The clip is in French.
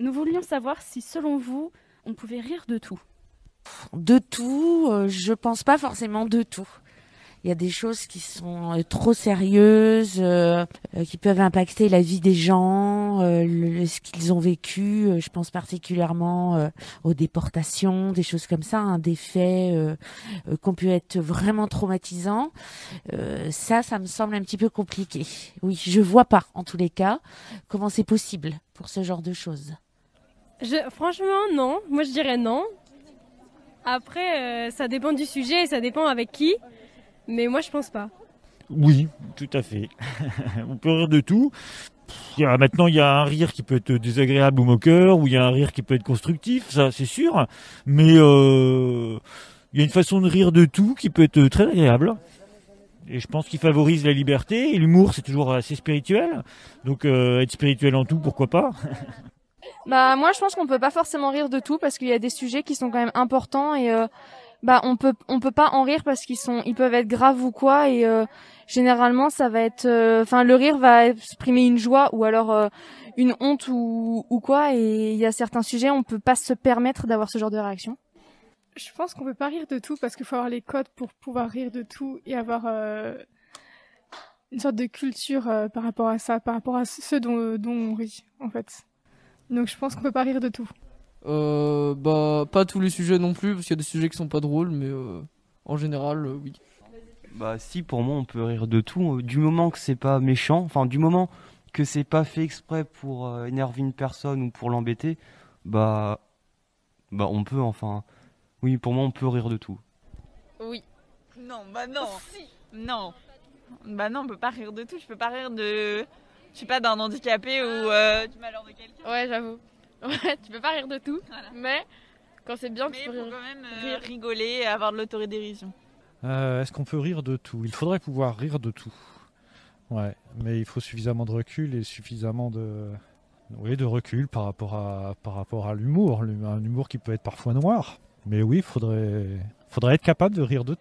nous voulions savoir si, selon vous, on pouvait rire de tout. De tout, euh, je pense pas forcément de tout. Il y a des choses qui sont euh, trop sérieuses, euh, qui peuvent impacter la vie des gens, ce qu'ils ont vécu. Je pense particulièrement aux déportations, des choses comme ça, hein, des faits qu'on peut être vraiment traumatisants. Ça, ça me semble un petit peu compliqué. Oui, je vois pas, en tous les cas, comment c'est possible pour ce genre de choses. Je- franchement, non. Moi, je dirais non. Après, euh, ça dépend du sujet, ça dépend avec qui. Mais moi, je pense pas. Oui, tout à fait. On peut rire de tout. Maintenant, il y a un rire qui peut être désagréable ou moqueur, ou il y a un rire qui peut être constructif, ça c'est sûr. Mais euh, il y a une façon de rire de tout qui peut être très agréable. Et je pense qu'il favorise la liberté. Et l'humour, c'est toujours assez spirituel. Donc euh, être spirituel en tout, pourquoi pas? Bah moi je pense qu'on peut pas forcément rire de tout parce qu'il y a des sujets qui sont quand même importants et euh, bah on peut on peut pas en rire parce qu'ils sont ils peuvent être graves ou quoi et euh, généralement ça va être euh, enfin le rire va exprimer une joie ou alors euh, une honte ou ou quoi et il y a certains sujets on peut pas se permettre d'avoir ce genre de réaction. Je pense qu'on peut pas rire de tout parce qu'il faut avoir les codes pour pouvoir rire de tout et avoir euh, une sorte de culture par rapport à ça, par rapport à ce dont, dont on rit en fait. Donc je pense qu'on peut pas rire de tout. Euh, bah, pas tous les sujets non plus, parce qu'il y a des sujets qui sont pas drôles, mais euh, en général, euh, oui. Bah si, pour moi, on peut rire de tout, euh, du moment que c'est pas méchant, enfin du moment que c'est pas fait exprès pour euh, énerver une personne ou pour l'embêter, bah bah on peut, enfin, oui, pour moi, on peut rire de tout. Oui. Non, bah non. Non. Bah non, on peut pas rire de tout. Je peux pas rire de. Je sais pas, d'un handicapé ou euh, du malheur de quelqu'un. Ouais, j'avoue. Ouais, tu peux pas rire de tout, mais quand c'est bien, Mais tu peux rire. quand même euh, rigoler et avoir de l'autodérision. Euh, Est-ce qu'on peut rire de tout? Il faudrait pouvoir rire de tout. Ouais, mais il faut suffisamment de recul et suffisamment de, oui, de recul par rapport à, par rapport à l'humour. L'hum- Un humour qui peut être parfois noir. Mais oui, il faudrait, faudrait être capable de rire de